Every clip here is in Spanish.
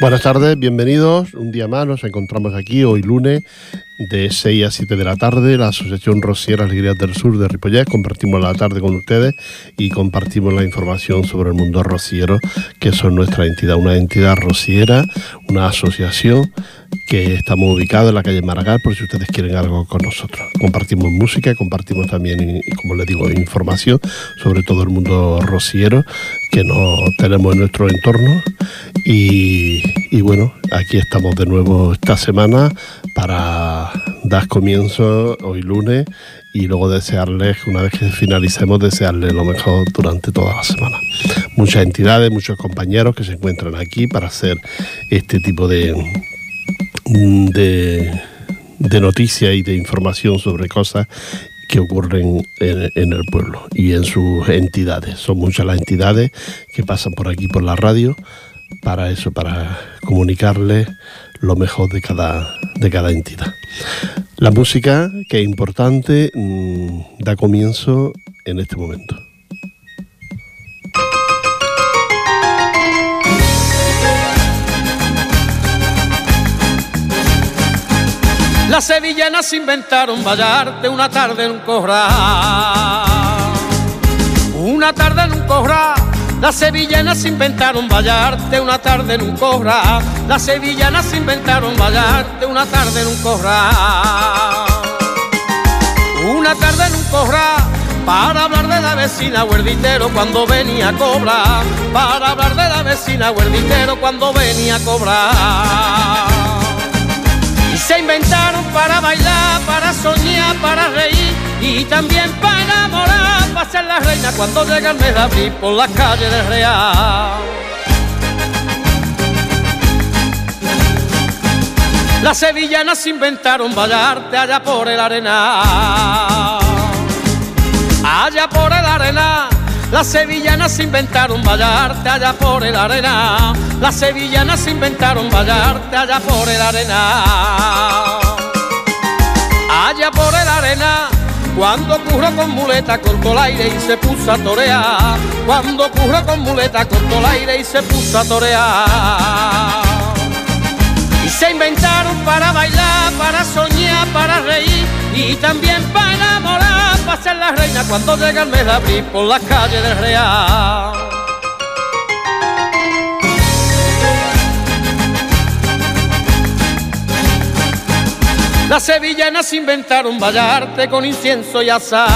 Buenas tardes, bienvenidos. Un día más nos encontramos aquí hoy lunes de 6 a 7 de la tarde. La Asociación Rociera Alegrías del Sur de Ripollet compartimos la tarde con ustedes y compartimos la información sobre el mundo rociero, que son nuestra entidad, una entidad rociera, una asociación que estamos ubicados en la calle Maragall por si ustedes quieren algo con nosotros. Compartimos música, compartimos también, como les digo, información sobre todo el mundo rociero que nos tenemos en nuestro entorno y bueno, aquí estamos de nuevo esta semana para dar comienzo hoy lunes y luego desearles, una vez que finalicemos, desearles lo mejor durante toda la semana. Muchas entidades, muchos compañeros que se encuentran aquí para hacer este tipo de, de, noticias y de información sobre cosas que ocurren en, en, el pueblo y en sus entidades. Son muchas las entidades que pasan por aquí por la radio para eso, para comunicarles lo mejor de cada, de cada entidad. La música, que es importante, mmm, da comienzo en este momento. Las sevillanas inventaron vallarte una tarde en un corral. Una tarde en un corral. Las sevillanas inventaron vallarte una tarde en un corral. Las sevillanas inventaron vallarte una tarde en un corral. Una tarde en un corral para hablar de la vecina huerditero cuando venía a cobrar. Para hablar de la vecina huerditero cuando venía a cobrar. Y se inventaron para bailar, para soñar, para reír y también para enamorar, para ser la reina cuando llega el mes de abril por las calles del Real. Las sevillanas inventaron bailarte allá por el arenal, allá por el arenal. Las sevillanas inventaron bailarte allá por el arena. Las sevillanas inventaron bailarte allá por el arena. Allá por el arena. Cuando curro con muleta cortó el aire y se puso a torear. Cuando curro con muleta cortó el aire y se puso a torear. Y se inventaron para bailar, para soñar, para reír y también para enamorar, para ser la reina cuando llega el mes de abril por las calles del Real. Las sevillanas inventaron bailarte con incienso y azar,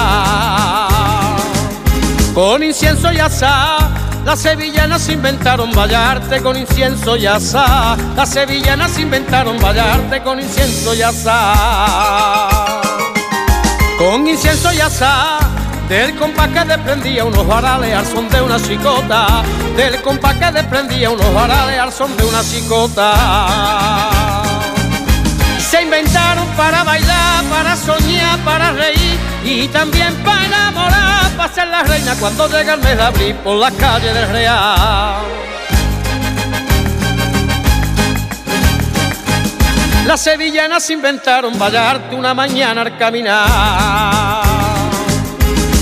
con incienso y azar. Las sevillanas inventaron bailarte con incienso y asá. Las sevillanas inventaron bailarte con incienso y asá. Con incienso y asá. Del compás que desprendía unos varales al son de una chicota. Del compás que desprendía unos varales al son de una chicota. Inventaron para bailar, para soñar, para reír y también para enamorar, para ser la reina cuando llega el mes de abril por las calles del Real. Las sevillanas inventaron bailarte una mañana al caminar,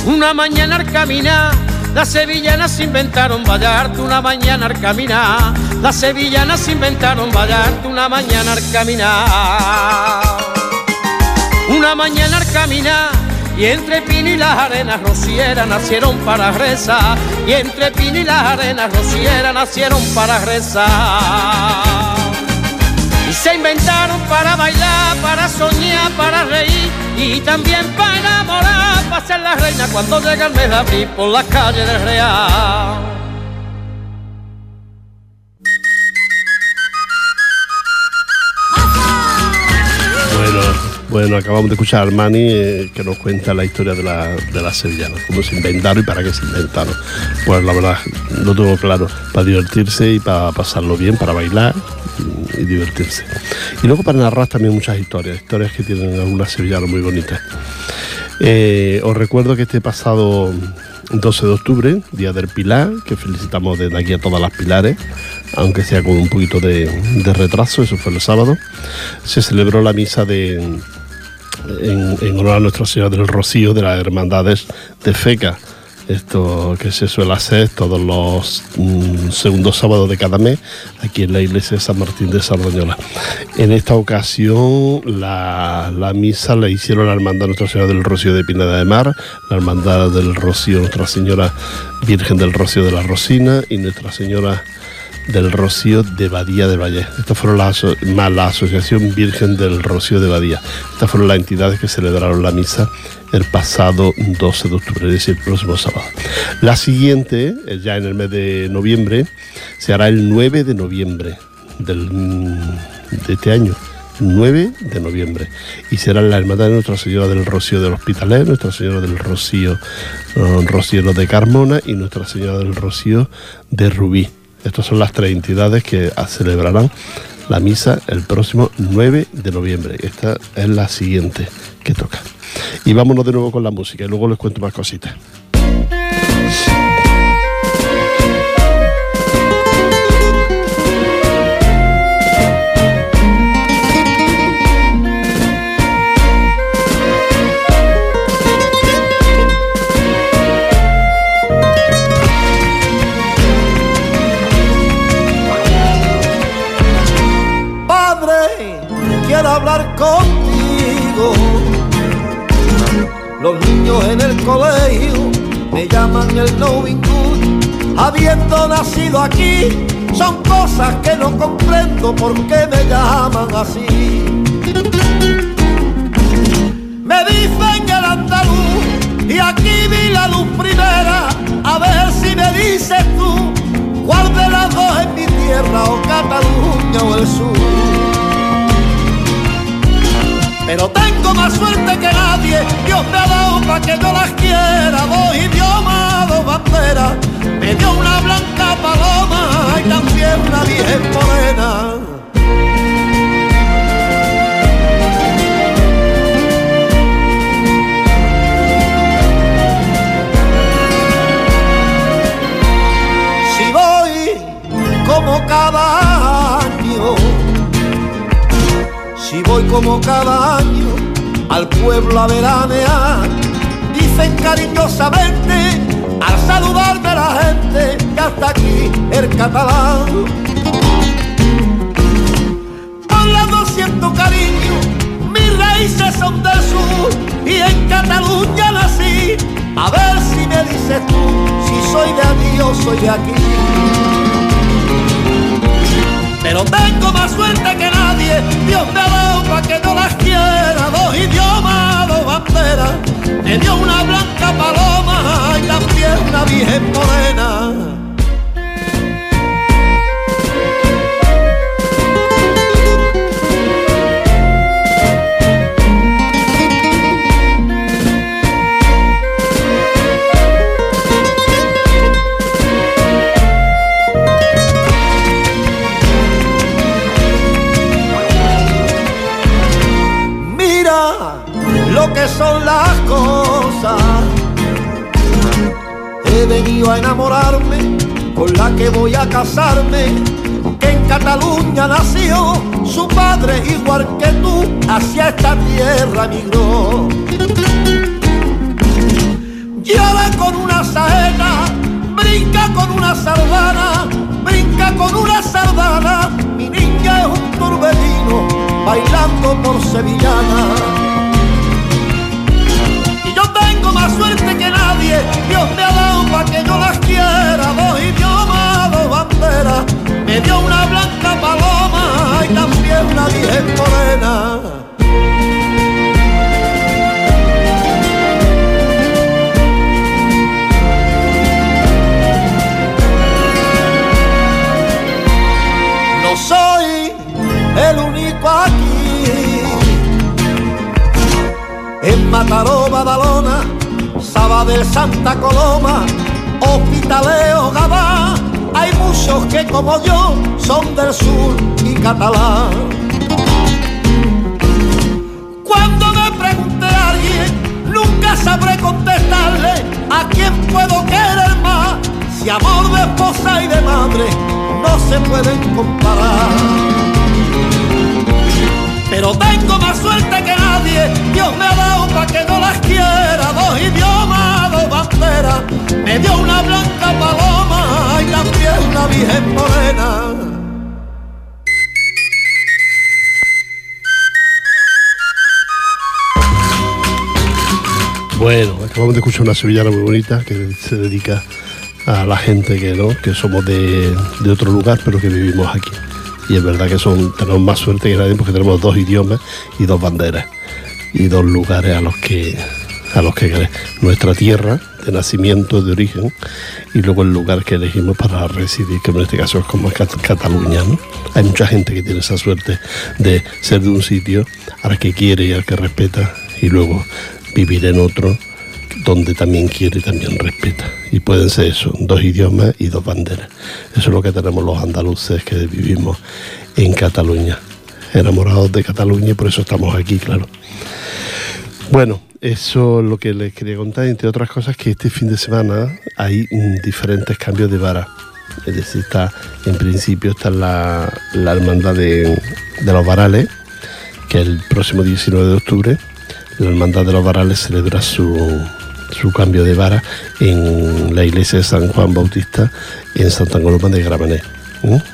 una mañana al caminar. Las sevillanas inventaron bailarte una mañana al caminar. Las sevillanas inventaron bailarte una mañana al caminar. Una mañana al caminar. Y entre Pino y las arenas rocieras nacieron para rezar. Y entre Pino y las arenas rocieras nacieron para rezar. Y se inventaron para bailar, para soñar, para reír y también para enamorar, para ser la reina cuando llega el mes de abril por las calles del Real. Bueno, acabamos de escuchar a Armani eh, que nos cuenta la historia de la, de las sevillanas, cómo se inventaron y para qué se inventaron. Pues la verdad, lo tengo claro, para divertirse y para pasarlo bien, para bailar y, divertirse. Y luego para narrar también muchas historias, historias que tienen algunas sevillanas muy bonitas. Eh, os recuerdo que este pasado 12 de octubre, Día del Pilar, que felicitamos desde aquí a todas las pilares, aunque sea con un poquito de retraso, eso fue el sábado, se celebró la misa de, en, honor a Nuestra Señora del Rocío de las Hermandades de FECA. esto que se suele hacer todos los mm, segundos sábados de cada mes aquí en la iglesia de San Martín de Sardañola. En esta ocasión la, misa la hicieron la Hermandad Nuestra Señora del Rocío de Pineda de Mar, la Hermandad del Rocío Nuestra Señora Virgen del Rocío de la Rosina y Nuestra Señora del Rocío de Badía de Valle. Estas fueron las, más la Asociación Virgen del Rocío de Badía. Estas fueron las entidades que celebraron la misa el pasado 12 de octubre, es decir, el próximo sábado. La siguiente, eh, ya en el mes de noviembre, se hará el 9 de noviembre del, de este año. 9 de noviembre y será la Hermandad de Nuestra Señora del Rocío del Hospitalet, Nuestra Señora del Rocío uh, Rociero de Carmona y Nuestra Señora del Rocío de Rubí. Estas son las tres entidades que celebrarán la misa el próximo 9 de noviembre. Esta es la siguiente que toca. Y vámonos de nuevo con la música y luego les cuento más cositas. Por qué me llaman así. Me dicen el andaluz y aquí vi la luz primera. A ver si me dices tú cuál de las dos es mi tierra o Cataluña o el sur. Pero tengo más suerte que nadie, Dios me ha dado para que yo las quiera, dos idiomas, dos banderas, me dio una blanca paloma y también una virgen morena. Como cada año si voy como cada año al pueblo a veranear, dicen cariñosamente al saludarme la gente que hasta aquí el catalán. Hablando siento cariño, mis raíces son del sur y en Cataluña nací. A ver si me dices tú si soy de aquí o soy de aquí pero tengo más suerte venido a enamorarme con la que voy a casarme, que en Cataluña nació, su padre igual que tú hacia esta tierra migró. Llora con una saeta, brinca con una sardana, brinca con una sardana, mi niña es un torbellino bailando por sevillana. Más suerte Dios me ha dado para que yo las quiera, dos idiomas, dos banderas, me dio una blanca paloma y también una virgen morena. No soy el único aquí. En Mataró, del Santa Coloma, Hospitaleo, Gabá, hay muchos que como yo son del sur y catalán. Cuando me pregunte a alguien, nunca sabré contestarle a quién puedo querer más, si amor de esposa y de madre no se pueden comparar. Pero tengo más suerte que nadie, Dios me ha dado para que no las quiera, dos idiomas, dos banderas, la Virgen Morena. Bueno, acabamos de escuchar una sevillana muy bonita que se dedica a la gente que no, que somos de, de otro lugar, pero que vivimos aquí. Y es verdad que son, tenemos más suerte que nadie porque tenemos dos idiomas y dos banderas y dos lugares a los que a los que nuestra tierra de nacimiento, de origen, y luego el lugar que elegimos para residir, que en este caso es como Cataluña. Hay mucha gente que tiene esa suerte de ser de un sitio al que quiere y al que respeta, y luego vivir en otro donde también quiere y también respeta. Y pueden ser eso, dos idiomas y dos banderas. Eso es lo que tenemos los andaluces que vivimos en Cataluña, enamorados de Cataluña y por eso estamos aquí, claro. Bueno, eso es lo que les quería contar, entre otras cosas que este fin de semana hay diferentes cambios de vara. Es decir, está, en principio está la, hermandad de, los varales, que el próximo 19 de octubre, la hermandad de los varales celebra su, su cambio de vara en la iglesia de San Juan Bautista en Santa Coloma de Gramenet.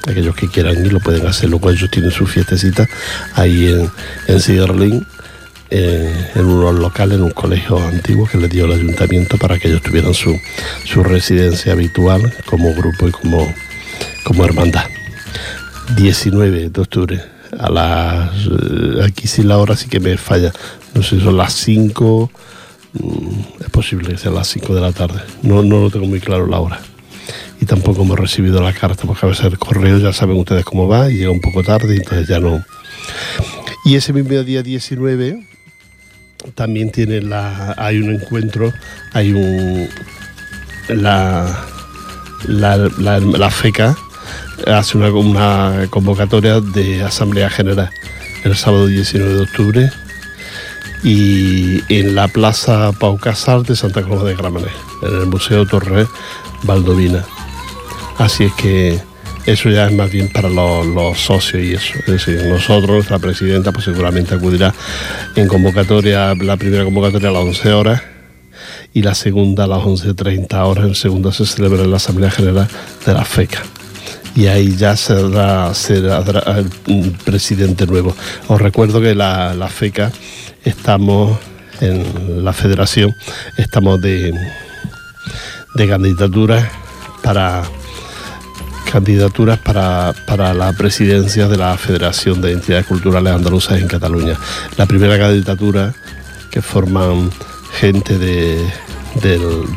Aquellos que quieran ir lo pueden hacer, luego ellos tienen su fiestecita ahí en, en eh, en unos locales, en un colegio antiguo que le dio el ayuntamiento para que ellos tuvieran su, su residencia habitual como grupo y como, como hermandad. 19 de octubre, a las, eh, aquí sí la hora sí que me falla, no sé, son las 5, mm, es posible que sea las 5 de la tarde, no, no lo tengo muy claro la hora y tampoco hemos recibido la carta porque a veces el correo ya saben ustedes cómo va y llega un poco tarde entonces ya no. Y ese mismo día 19 también tiene la, hay un encuentro, hay un, la, la, FECA hace una, una, convocatoria de Asamblea General el sábado 19 de octubre y en la Plaza Pau Casal de Santa Cruz de Gramenet, en el Museo Torre Valdovina. Así es que eso ya es más bien para los, socios y eso. Es decir, nosotros, la presidenta, pues seguramente acudirá en convocatoria, la primera convocatoria a las 11 horas y la segunda a las 11.30 horas. El segundo se celebra en la Asamblea General de la FECA. Y ahí ya será, será el presidente nuevo. Os recuerdo que la, la FECA estamos en la federación, estamos de, de candidaturas para candidaturas para, la presidencia de la Federación de Entidades Culturales Andaluzas en Cataluña. La primera candidatura que forman gente de,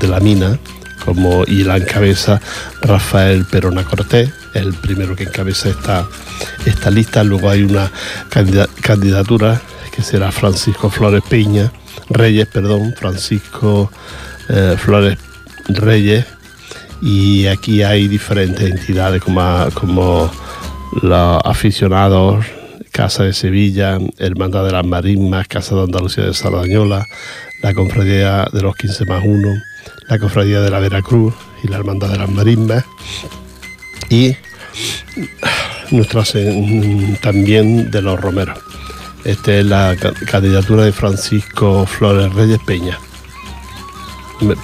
la mina, como y la encabeza Rafael Perona Cortés, el primero que encabeza esta, esta lista. Luego hay una candidatura que será Francisco Flores Piña, Reyes, perdón, Francisco eh, Flores Reyes y aquí hay diferentes entidades como, como los aficionados, Casa de Sevilla, Hermandad de las Marismas, Casa de Andalucía de Sardañola, la Cofradía de los 15 más 1, la Cofradía de la Veracruz y la Hermandad de las Marismas y nuestras también de los Romeros. Esta es la candidatura de Francisco Flores Reyes Peña.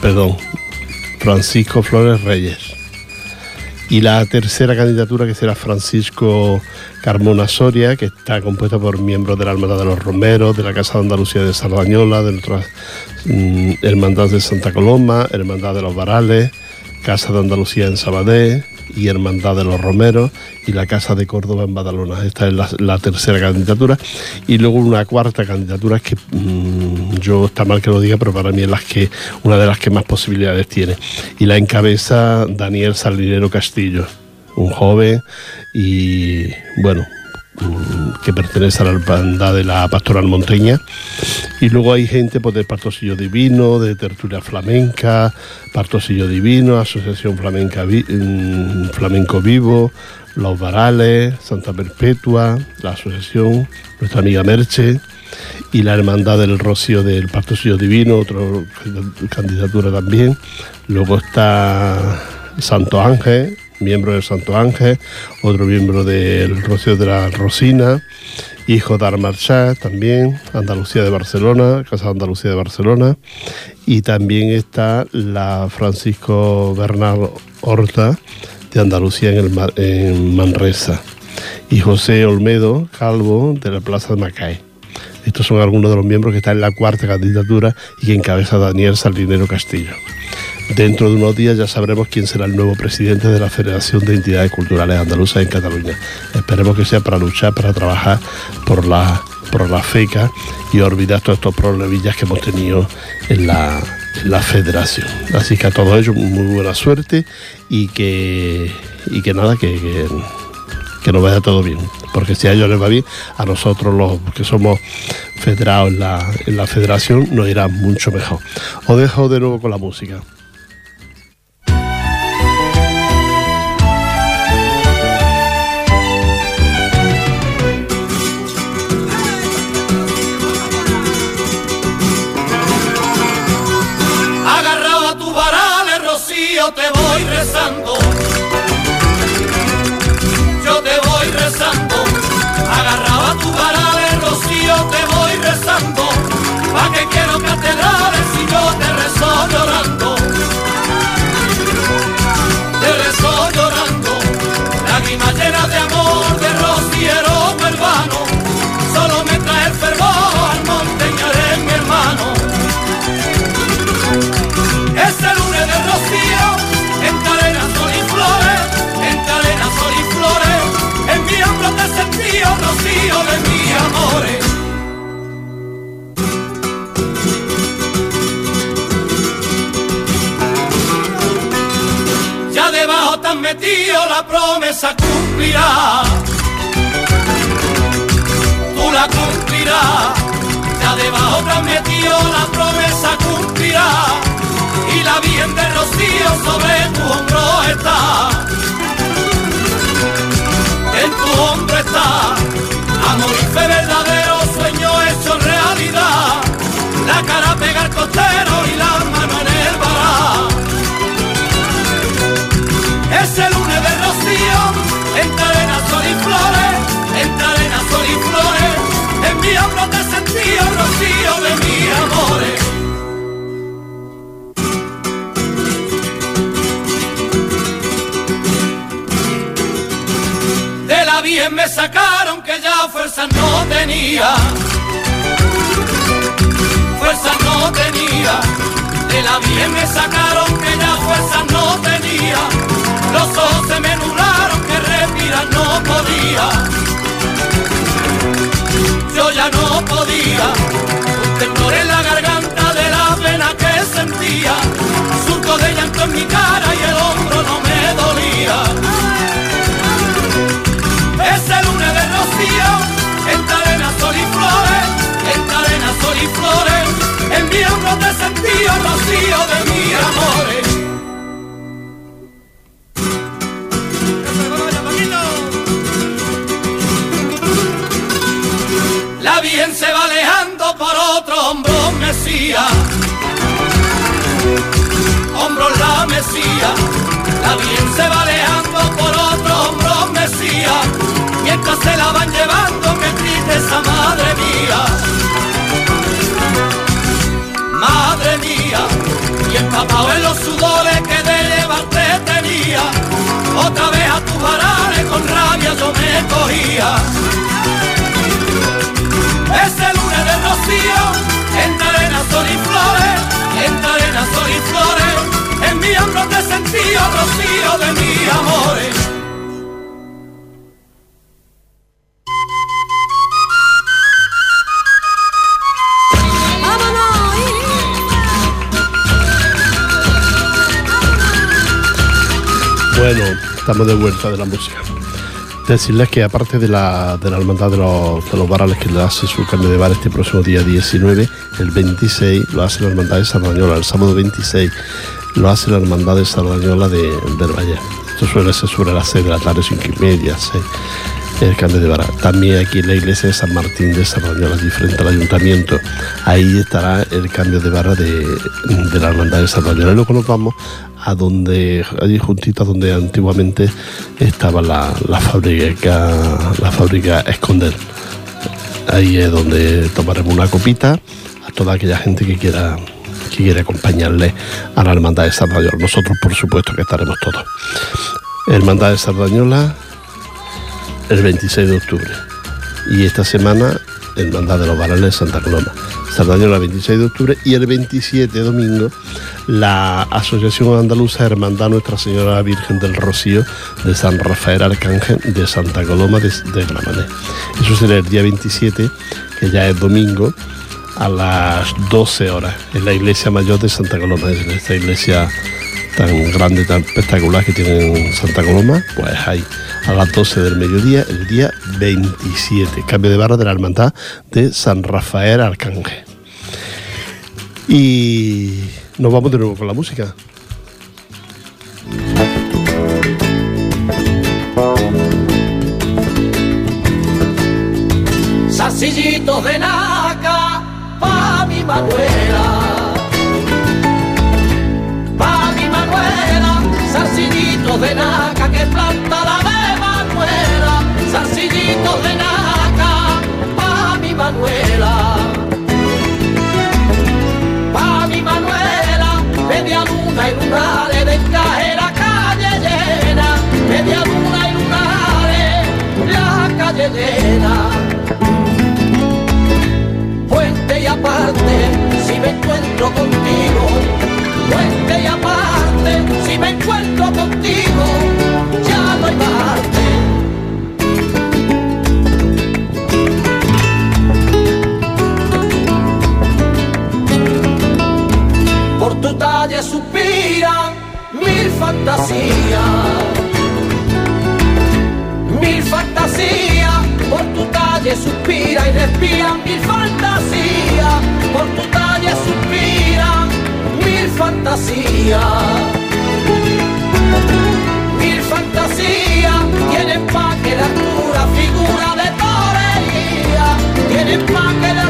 Perdón, Francisco Flores Reyes. Y la tercera candidatura que será Francisco Carmona Soria, que está compuesta por miembros de la Hermandad de los Romeros, de la Casa de Andalucía de Sardañola, de otras mm, Hermandad de Santa Coloma, Hermandad de los Varales, Casa de Andalucía en Sabadell, y Hermandad de los Romeros y la Casa de Córdoba en Badalona. Esta es la, tercera candidatura. Y luego una cuarta candidatura que mm, yo está mal que lo diga, pero para mí es las que, una de las que más posibilidades tiene. Y la encabeza Daniel Salinero Castillo, un joven y bueno, que pertenece a la hermandad de la Pastoral Monteña. Y luego hay gente pues, de Partosillo Divino, de Tertulia Flamenca, Partosillo Divino, Asociación Flamenca mm, Flamenco Vivo, Los Varales, Santa Perpetua, la Asociación, nuestra amiga Merche y la Hermandad del Rocío del Partosillo Divino, otra candidatura también. Luego está Santo Ángel, miembro del Santo Ángel, otro miembro del Rocío de la Rosina, hijo de Armarchá también, Andalucía de Barcelona, Casa de Andalucía de Barcelona, y también está la Francisco Bernal Horta, de Andalucía en, el, en Manresa y José Olmedo Calvo de la Plaza de Macaé. Estos son algunos de los miembros que están en la cuarta candidatura y que encabeza Daniel Salinero Castillo. Dentro de unos días ya sabremos quién será el nuevo presidente de la Federación de Entidades Culturales Andaluzas en Cataluña. Esperemos que sea para luchar, para trabajar por la, por la FECA y olvidar todos estos problemillas que hemos tenido en la, federación. Así que a todos ellos muy buena suerte y que, y que nada, que, que, que nos vaya todo bien. Porque si a ellos les va bien, a nosotros los que somos federados en la, en la federación nos irá mucho mejor. Os dejo de nuevo con la música. Quiero catedrales debajo tan metido la promesa cumplirá. Tú la cumplirás. Ya debajo tan metido la promesa cumplirá. Y la bien de rocío sobre me sacaron que ya fuerza no tenía. Fuerza no tenía. De la bien me sacaron que ya fuerza no tenía. Los ojos se me nublaron que respirar no podía. Yo ya no podía. Un temblor en la garganta de la pena que sentía. Surco de llanto en mi cara y el hombro no me dolía. Ese lunes de rocío, en arena sol y flores, en arena sol y flores, en mi hombro te sentí rocío de mi amores. La bien se va alejando por otro hombro mesía, hombro la mesía, la bien se va alejando se la van llevando, qué tristeza, madre mía. Madre mía, y empapado en los sudores que de llevarte tenía, otra vez a tus varales con rabia yo me cogía. Ese lunes de rocío, en arena sol y flores, en arena sol y flores, en mi hombro te sentí rocío de mi amores. Estamos de vuelta de la música. Decirles que aparte de la, de la hermandad de los, de los varales que le hace su cambio de bar este próximo día 19, el 26 lo hace la hermandad de Sardañola, el sábado 26 lo hace la hermandad de Sardañola de, del Valle. Esto suele ser sobre las 6 de la tarde, 5 y media, 6 el cambio de vara. También aquí en la iglesia de San Martín de Sardañola, diferente al ayuntamiento. Ahí estará el cambio de vara de, de la hermandad de Sardañola. Y luego nos vamos a donde, allí juntito donde antiguamente estaba la, fábrica, la fábrica Esconder. Ahí es donde tomaremos una copita a toda aquella gente que quiera que quiere acompañarle a la hermandad de Mayor. Nosotros, por supuesto, que estaremos todos. Hermandad de Sardañola el 26 de octubre. Y esta semana, Hermandad de los Varales de Santa Coloma. Sardañola el 26 de octubre y el 27 domingo la Asociación Andaluza Hermandad Nuestra Señora Virgen del Rocío de San Rafael Arcángel de Santa Coloma de, de. Eso será el día 27, que ya es domingo, a las 12 horas, en la iglesia mayor de Santa Coloma, en esta iglesia tan grande, tan espectacular que tiene Santa Coloma, pues ahí, a las 12 del mediodía, el día 27, cambio de barra de la hermandad de San Rafael Arcángel. Y nos vamos de nuevo con la música. Sacillitos de naca pa' mi Manuela. Pa' mi Manuela, zarcillitos de naca que planta la de Manuela. Zarcillitos de naca pa' mi Manuela. De encaje la calle llena. Media luna y lunares, la calle llena puente y aparte si me encuentro contigo. Puente y aparte si me encuentro contigo. Mil fantasías, por tu talle suspira y respiran mil fantasías, por tu talle suspiran mil fantasías. Mil fantasías tienen pa' que la altura figura de torería, tienen pa' que la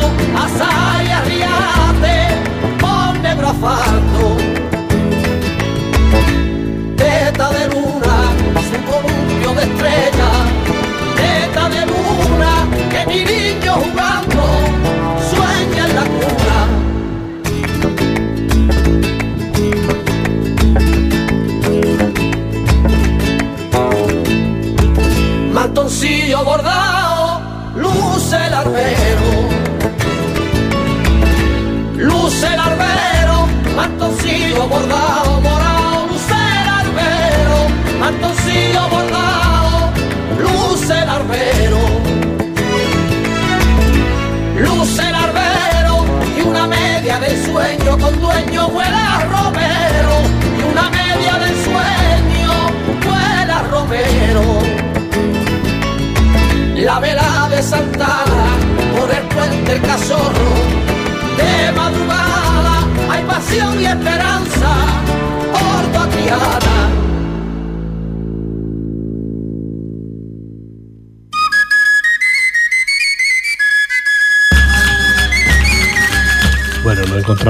asfalto, asa y arriate, por negro teta de luna, su columpio de estrella, teta de luna, que mi niño jugando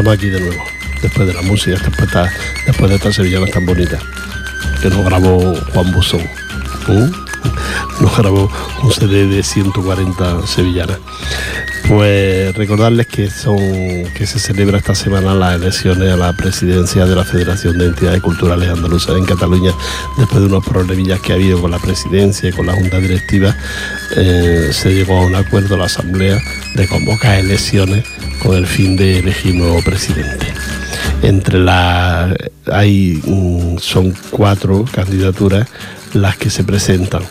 Aquí de nuevo, después de la música, después, esta- después de estas sevillanas tan bonitas que nos grabó Juan Buzón. ¿Mm? Nos grabó un CD de 140 sevillanas. Pues recordarles que son que se celebra esta semana las elecciones a la presidencia de la Federación de Entidades Culturales Andaluzas en Cataluña, después de unos problemillas que ha habido con la presidencia y con la Junta Directiva, eh, se llegó a un acuerdo la Asamblea de convocar elecciones con el fin de elegir nuevo presidente. Entre las hay mm, son cuatro candidaturas las que se presentan.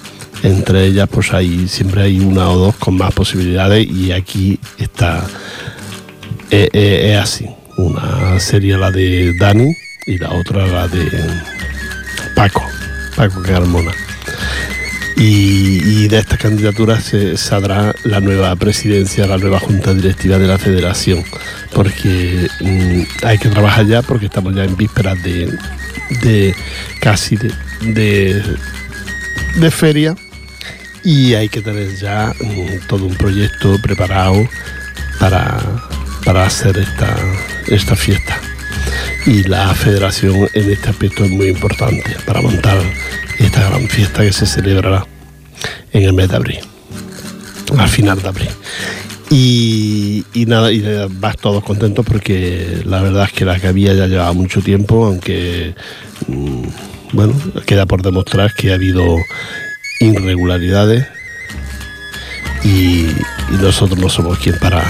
Entre ellas, pues hay siempre hay una o dos con más posibilidades y aquí está eh, eh, es así. Una sería la de Dani y la otra la de Paco, Paco Carmona. Y, de estas candidaturas se saldrá la nueva presidencia, la nueva junta directiva de la federación, porque mm, hay que trabajar ya, porque estamos ya en vísperas de, de casi de, de feria y hay que tener ya mm, todo un proyecto preparado para, para hacer esta, esta fiesta. Y la federación en este aspecto es muy importante para montar esta gran fiesta que se celebrará en el mes de abril, al final de abril. Y, y nada, y vas todos contentos porque la verdad es que la que había ya llevaba mucho tiempo, aunque mm, bueno, queda por demostrar que ha habido irregularidades y, nosotros no somos quien para,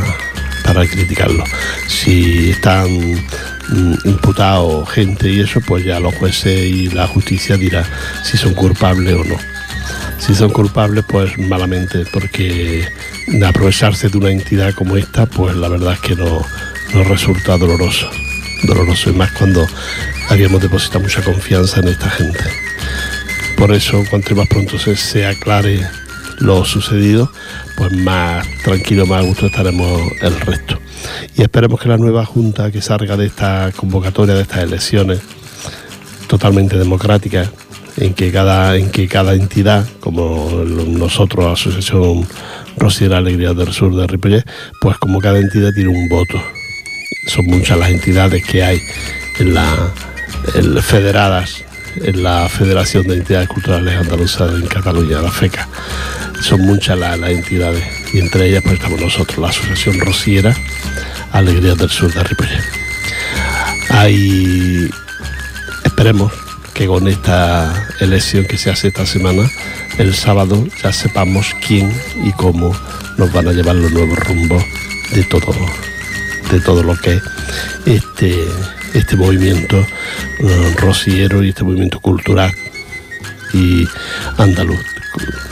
para criticarlo. Si están mm, imputados gente y eso, pues ya los jueces y la justicia dirá si son culpables o no. Si son culpables, pues malamente, porque aprovecharse de una entidad como esta, pues la verdad es que no, no resulta doloroso. Doloroso y más cuando habíamos depositado mucha confianza en esta gente. Por eso, cuanto más pronto se, aclare lo sucedido, pues más tranquilo, más a gusto estaremos el resto. Y esperemos que la nueva Junta que salga de esta convocatoria, de estas elecciones totalmente democráticas, en que cada, en que cada entidad, como nosotros, la Asociación Rosiera Alegría del Sur de Ripollet, pues como cada entidad tiene un voto. Son muchas las entidades que hay federadas en la Federación de Entidades Culturales Andaluzas en Cataluña, la FECA. Son muchas las, las entidades y entre ellas pues estamos nosotros, la Asociación Rosiera Alegría del Sur de Ripollet. Hay, esperemos que con esta elección que se hace esta semana, el sábado ya sepamos quién y cómo nos van a llevar los nuevos rumbos de todo, de todo lo que es este, este movimiento uh, rociero y este movimiento cultural y andaluz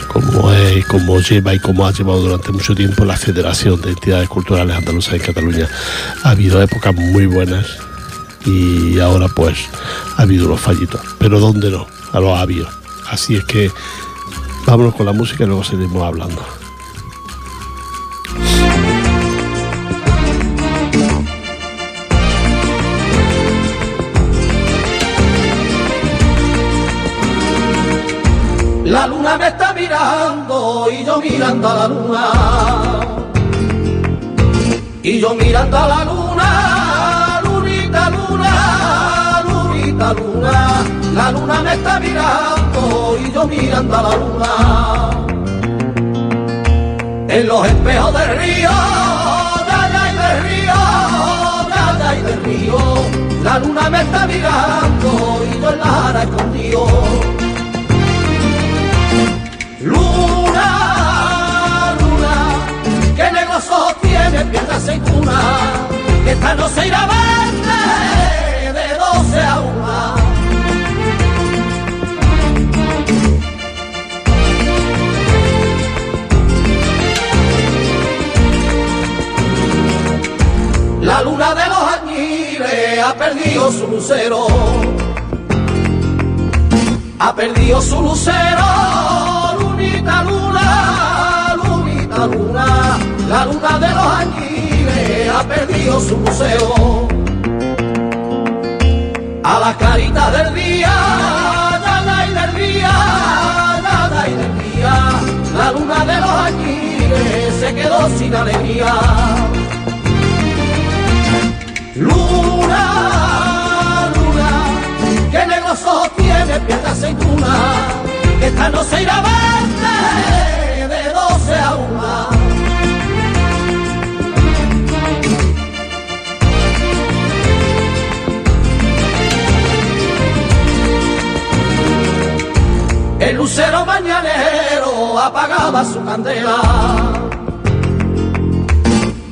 como, es, como lleva y como ha llevado durante mucho tiempo la Federación de Entidades Culturales Andaluzas en Cataluña. Ha habido épocas muy buenas y ahora pues ha habido unos fallitos, pero ¿dónde no? A los habido. Así es que vámonos con la música y luego seguimos hablando. Luna me está mirando y yo mirando a la luna. Y yo mirando a la luna, lunita luna, lunita luna. La luna me está mirando y yo mirando a la luna. En los espejos del río, ya y del río, ya y del río. La luna me está mirando y yo en la ara escondido. Tiene piedra aceituna, que esta no se irá a verte de doce a una. La luna de los añiles ha perdido su lucero, ha perdido su lucero lunita luna, lunita luna, la luna de los añiles ha perdido su museo. A la carita del día, nada y del día, nada y del día, la luna de los añiles se quedó sin alegría. Luna, luna, que negros ojos tiene piedra aceituna que esta no se irá a verte apagaba su candela,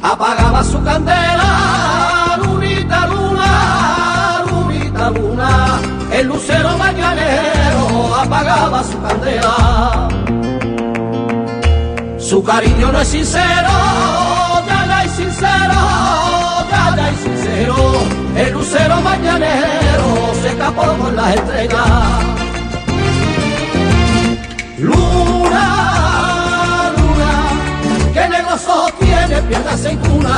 apagaba su candela, lunita luna, lunita luna, el lucero mañanero apagaba su candela. Su cariño no es sincero, ya no es sincero, ya no es sincero. cielo mañanero se escapó con las estrellas. Tiene pierna aceituna,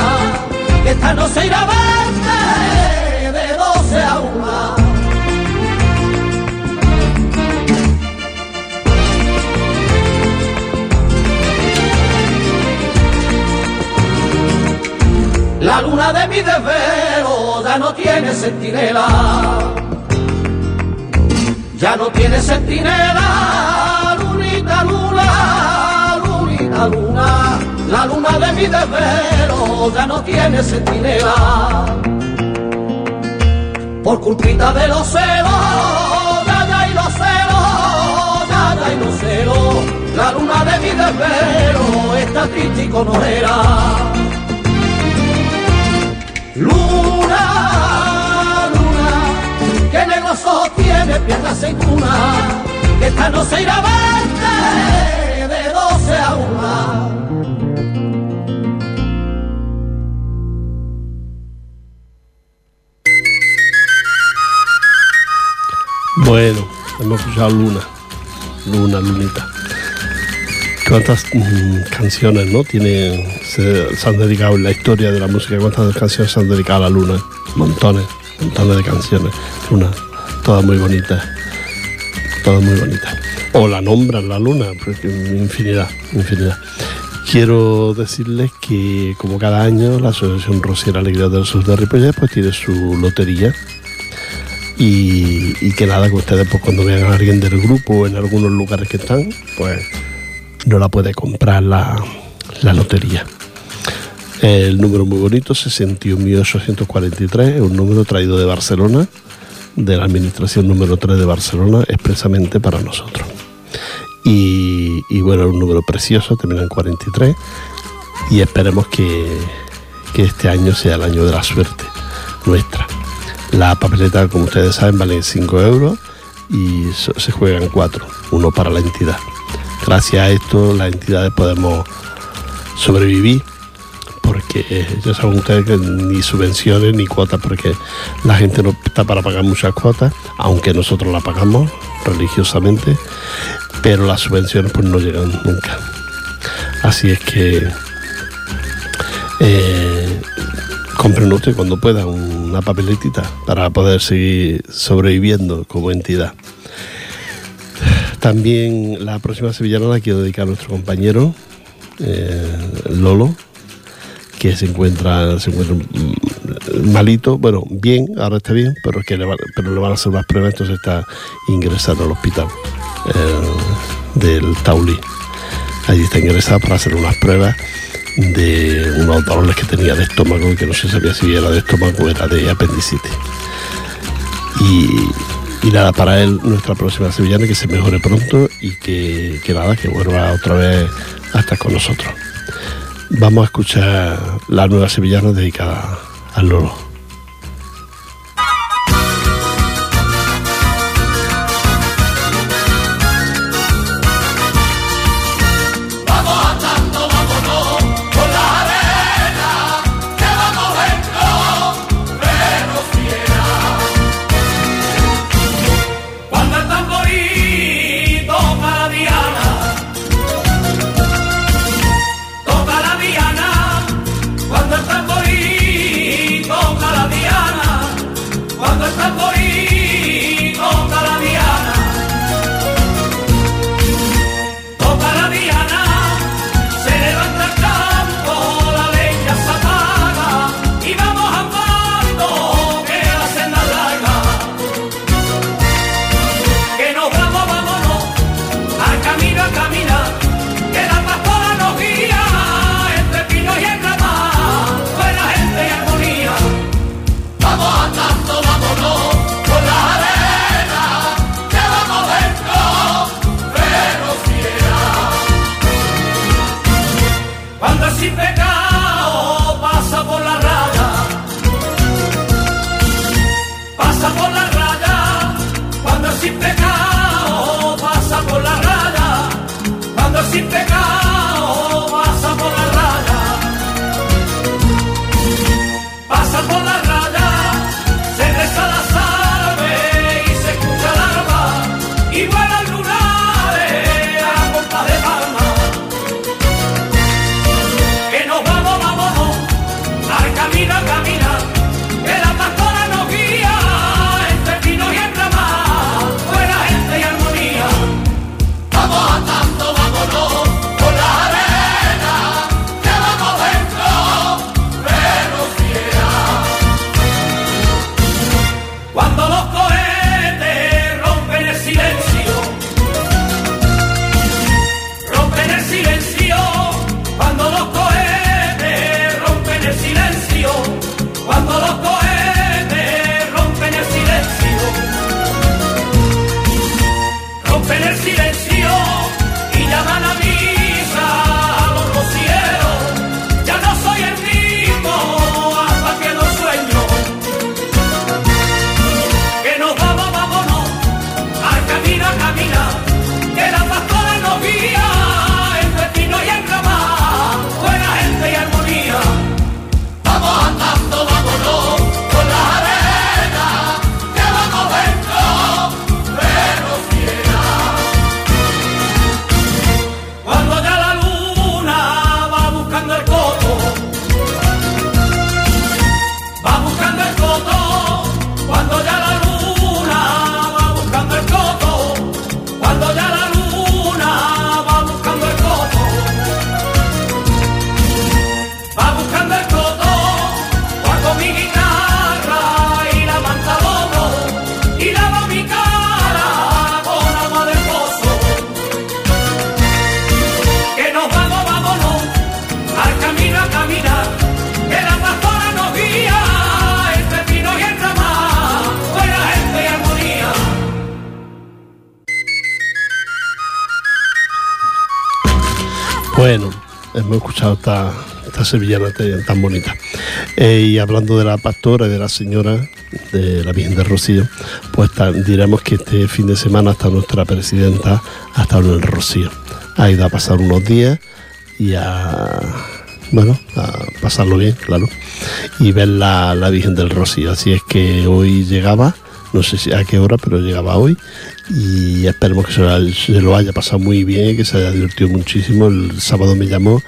que esta no se irá a verte de doce a una. La luna de mi desvelo ya no tiene centinela. Ya no tiene centinela, lunita luna, lunita luna. La luna de mi desvelo ya no tiene centinela. Por culpita de los celos, ya y los celos, ya y los celos. La luna de mi desvelo está triste y conojera. Luna, luna, que negocio tiene pierna aceituna, que esta no se irá a verte hemos escuchado Luna, Luna, Lunita. Cuántas mm, canciones no tiene se, han dedicado en la historia de la música. Cuántas canciones se han dedicado a la luna montones montones de canciones. Una todas muy bonitas. Todas muy bonitas. O la nombran la luna pues, infinidad infinidad. Quiero decirles que como cada año la asociación Rosiera Alegría del Sur de Ripollet pues tiene su lotería y, que nada que ustedes pues cuando vean a alguien del grupo en algunos lugares que están pues no la puede comprar la, lotería. El número muy bonito, 61.843, es un número traído de Barcelona, de la Administración número 3 de Barcelona, expresamente para nosotros. Y, bueno, un número precioso, termina en 43, y esperemos que, que este año sea el año de la suerte nuestra. La papeleta, como ustedes saben, vale 5 euros y se juegan 4, uno para la entidad. Gracias a esto las entidades podemos sobrevivir porque ya saben ustedes que ni subvenciones ni cuotas porque la gente no está para pagar muchas cuotas, aunque nosotros las pagamos religiosamente, pero las subvenciones pues no llegan nunca. Así es que eh, compren usted cuando pueda una papeletita para poder seguir sobreviviendo como entidad. También la próxima sevillana la quiero dedicar a nuestro compañero eh, Lolo, que se encuentra, se encuentra mm, malito, bueno, bien, ahora está bien, pero, que le, pero le van a hacer más pruebas, entonces está ingresado al hospital eh, del Taulí. Allí está ingresado para hacer unas pruebas de unos dolores que tenía de estómago y que no se sabía si era de estómago o era de apendicitis. Y y nada, para él, nuestra próxima sevillana, que se mejore pronto y que, que nada, que vuelva otra vez a estar con nosotros. Vamos a escuchar la nueva sevillana dedicada al Lolo. Esta, esta sevillana tan bonita. Eh, y hablando de la pastora y de la señora de la Virgen de Rocío, pues diremos que este fin de semana hasta nuestra presidenta ha estado en el Rocío. Ha ido a pasar unos días y a bueno, a pasarlo bien, claro, y ver la, la Virgen del Rocío. Así es que hoy llegaba, no sé si a qué hora, pero llegaba hoy y esperemos que se, lo haya pasado muy bien, que se haya divertido muchísimo. El sábado me llamó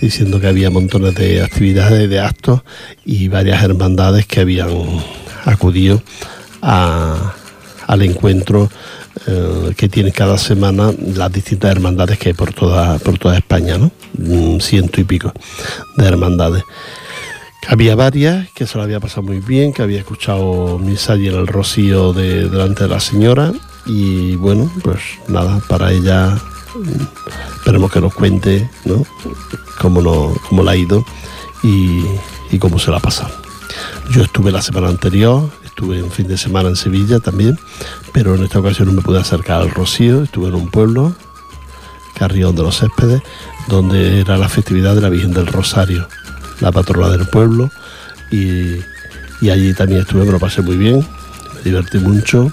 diciendo que había montones de actividades, de actos y varias hermandades que habían acudido al encuentro eh, que tiene cada semana las distintas hermandades que hay por toda, por toda España, ¿no? ciento y pico de hermandades. Había varias que se lo había pasado muy bien, que había escuchado misa y el rocío de, delante de la señora y bueno, pues nada, para ella esperemos que nos cuente ¿no? cómo, no, cómo la ha ido y, y cómo se la ha pasado. Yo estuve la semana anterior, estuve un fin de semana en Sevilla también, pero en esta ocasión no me pude acercar al Rocío, estuve en un pueblo, Carrión de los Céspedes, donde era la festividad de la Virgen del Rosario, la patrona del pueblo, y, allí también estuve, me lo pasé muy bien, me divertí mucho,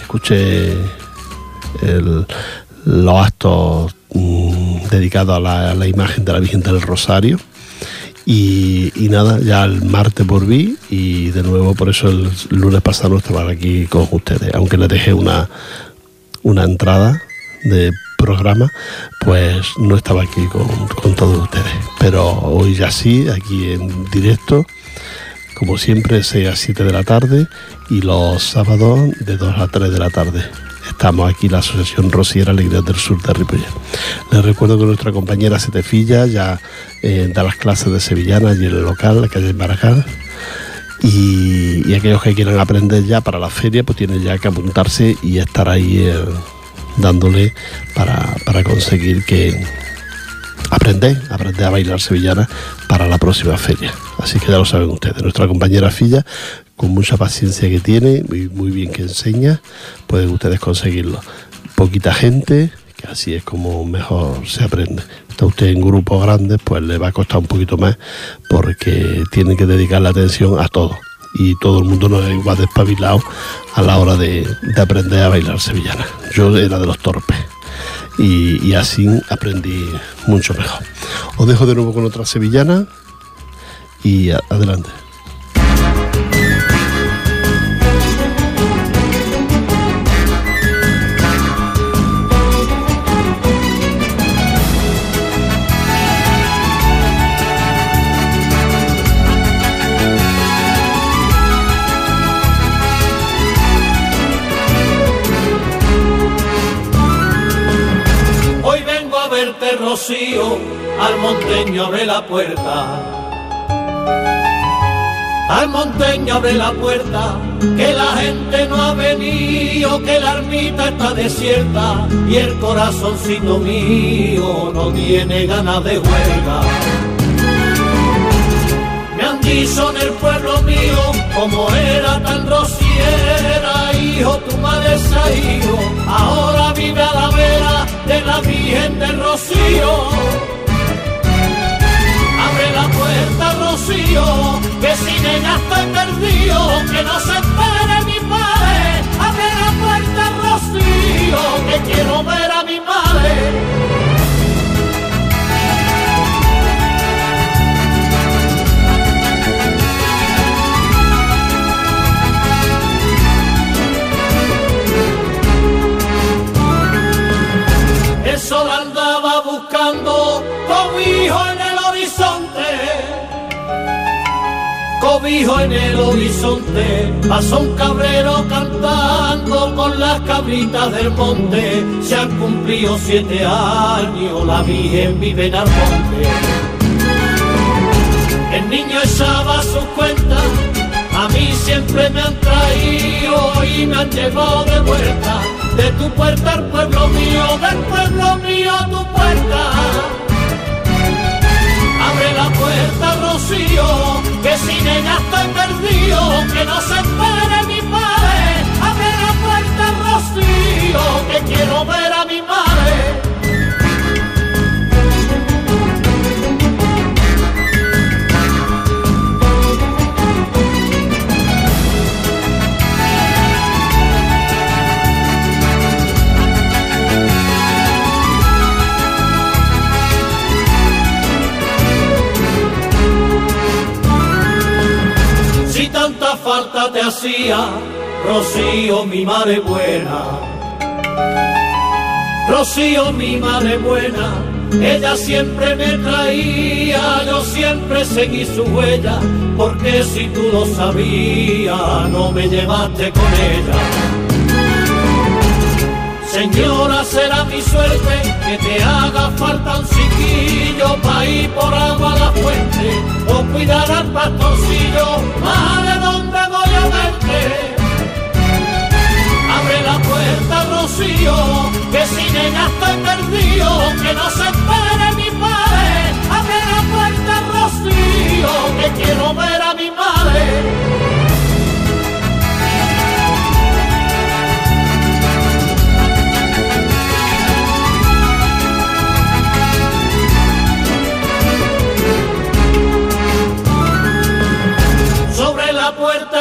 escuché los actos mm, dedicados a la, imagen de la Virgen del Rosario. Y, nada, ya el martes volví y de nuevo por eso el lunes pasado estaba aquí con ustedes, aunque les dejé una, una entrada de programa, pues no estaba aquí con, todos ustedes. Pero hoy ya sí, aquí en directo, como siempre, 6 a 7 de la tarde y los sábados de 2 a 3 de la tarde. Estamos aquí la Asociación Rosiera Alegría del Sur de Ripollet. Les recuerdo que nuestra compañera Setefilla ya eh, da las clases de sevillana allí en el local, la calle Maracán. Y, y, aquellos que quieran aprender ya para la feria, pues tienen ya que apuntarse y estar ahí. Eh, dándole para, conseguir que aprender, aprender a bailar sevillana para la próxima feria. Así que ya lo saben ustedes, nuestra compañera Filla, con mucha paciencia que tiene y muy bien que enseña, pueden ustedes conseguirlo. Poquita gente, que así es como mejor se aprende. Está usted en grupos grandes, pues le va a costar un poquito más porque tiene que dedicar la atención a todo y todo el mundo no es igual despabilado a la hora de, aprender a bailar sevillana. Yo era de los torpes y, y, así aprendí mucho mejor. Os dejo de nuevo con otra sevillana y adelante. Al monteño abre la puerta. Al monteño abre la puerta, que la gente no ha venido, que la ermita está desierta y el corazoncito mío no tiene ganas de huelga. Me han dicho en el pueblo mío, como era tan rociera, hijo, tu madre se ha ido, ahora vive a la vera de la Virgen del Rocío. Abre la puerta, Rocío, que sin ella estoy perdido, que no se espere mi padre. Abre la puerta, Rocío, que quiero ver a mi madre. Cobijo en el horizonte, pasó un cabrero cantando con las cabritas del monte. Se han cumplido siete años, la Virgen vive en monte. El niño echaba sus cuentas, a mí siempre me han traído y me han llevado de vuelta de tu puerta al pueblo mío, del pueblo mío a tu te hacía, Rocío, mi madre buena. Rocío, mi madre buena, ella siempre me traía, yo siempre seguí su huella, porque si tú lo sabías, no me llevaste con ella. Señora, será mi suerte que te haga falta un chiquillo pa' ir por agua a la fuente o cuidar al pastorcillo. Madre, ¿dónde Abre la puerta, Rocío, que sin ella estoy perdido, que no se espere mi padre. Abre la puerta, Rocío, que quiero ver a mi madre. puerta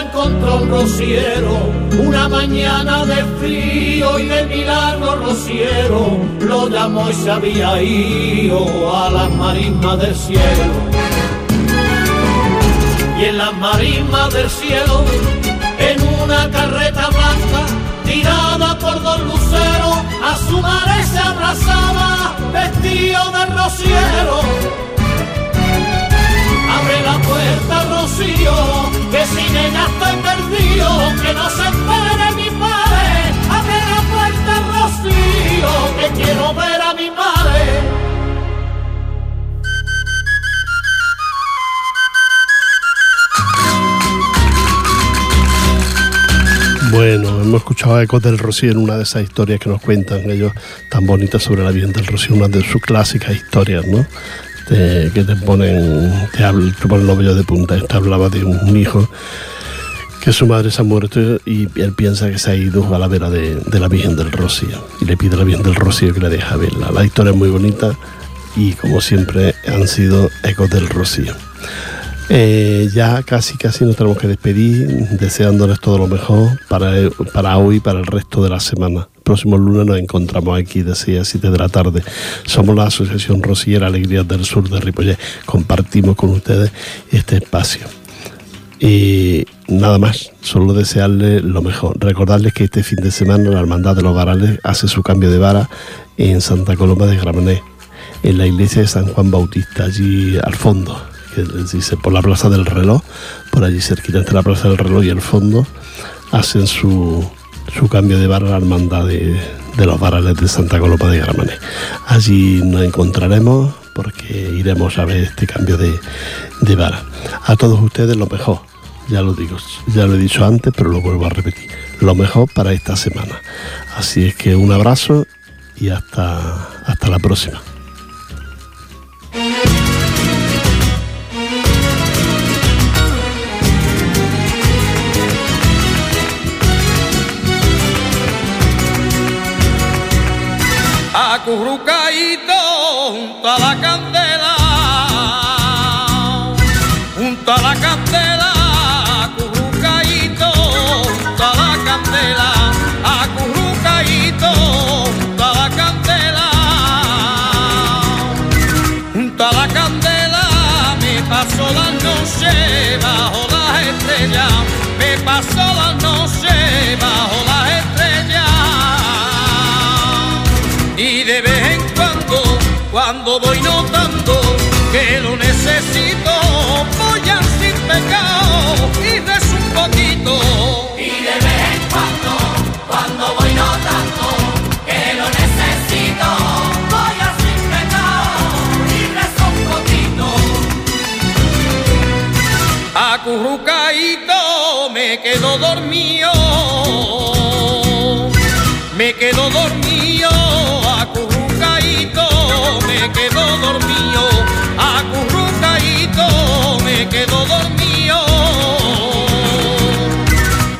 encontró un rociero, una mañana de frío y de milagro rociero, lo llamó y se había ido a las marismas del cielo. Y en las marismas del cielo, en una carreta blanca, tirada por dos luceros, a su madre se abrazaba, vestido de rociero. Abre la puerta, Rocío, que sin ella estoy perdido, que no se espere mi padre. Abre la puerta, Rocío, que quiero ver a mi madre. Bueno, hemos escuchado a Ecos del Rocío en una de esas historias que nos cuentan ellos tan bonitas sobre la vida del Rocío, una de sus clásicas historias, ¿no? Que te ponen, te, ponen los vellos de punta. Este hablaba de un hijo que su madre se ha muerto y él piensa que se ha ido a la vera de, la Virgen del Rocío y le pide a la Virgen del Rocío que le deje verla. La historia es muy bonita y como siempre han sido ecos del Rocío. Eh, ya casi casi nos tenemos que despedir, deseándoles todo lo mejor para, para hoy y para el resto de la semana. Próximo lunes nos encontramos aquí de 6 a 7 de la tarde. Somos la Asociación Rosiera Alegrías del Sur de Ripollet. Compartimos con ustedes este espacio. Y nada más, solo desearles lo mejor. Recordarles que este fin de semana la Hermandad de los Varales hace su cambio de vara en Santa Coloma de Gramenet, en la iglesia de San Juan Bautista, allí al fondo que dice por la Plaza del Reloj, por allí cerquita entre la Plaza del Reloj y el fondo, hacen su, su cambio de vara a la hermandad de, los varales de Santa Coloma de Gramané. Allí nos encontraremos porque iremos a ver este cambio de, de. A todos ustedes lo mejor, ya lo digo, ya lo he dicho antes, pero lo vuelvo a repetir, lo mejor para esta semana. Así es que un abrazo y hasta, hasta la próxima. Junto a la dormido, me quedo dormido me quedo dormido, acurrucadito, me quedo dormido,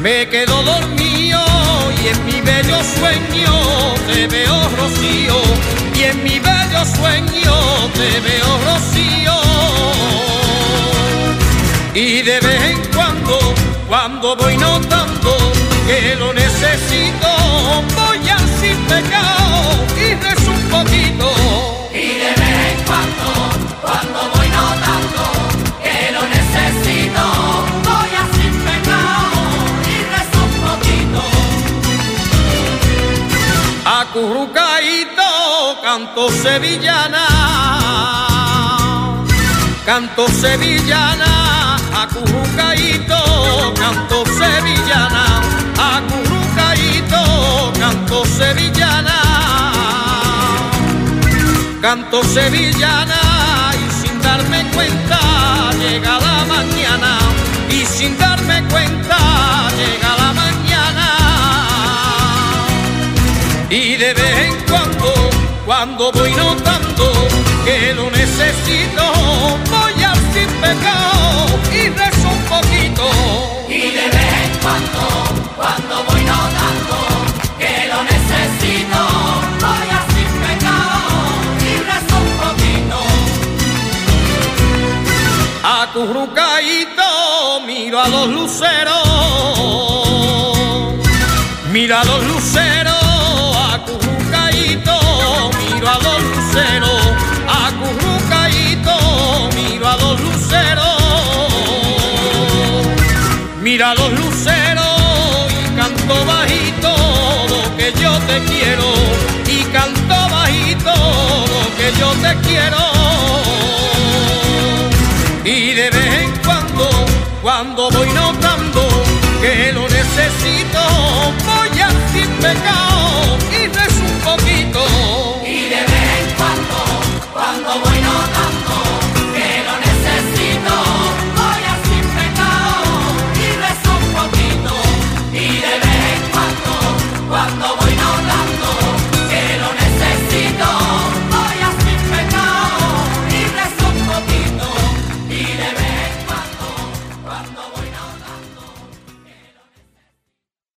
me quedo dormido y en mi bello sueño te veo rocío, y en mi bello sueño te veo rocío. Y de vez en cuando voy notando que lo necesito, voy así pegado y rezo un poquito. Y de vez en cuando, cuando voy notando que lo necesito, voy así pegado y rezo un poquito. Acurrucaíto, canto sevillana, canto sevillana acurrucaíto, canto sevillana, acurrucaíto, canto sevillana, canto sevillana y sin darme cuenta llega la mañana. Y sin darme cuenta llega la mañana. Y de vez en cuando cuando voy notando que lo necesito pecado y rezo un poquito Y de vez en cuando, cuando voy notando que lo necesito, voy a sin pecado y rezo un poquito. acurrucaíto miro a los luceros mira a los luceros Mira los luceros y canto bajito que yo te quiero. Y canto bajito que yo te quiero. Y de vez en cuando, cuando voy notando que lo necesito, voy a sin pecado y rezo un poquito. Y de vez en cuando, cuando voy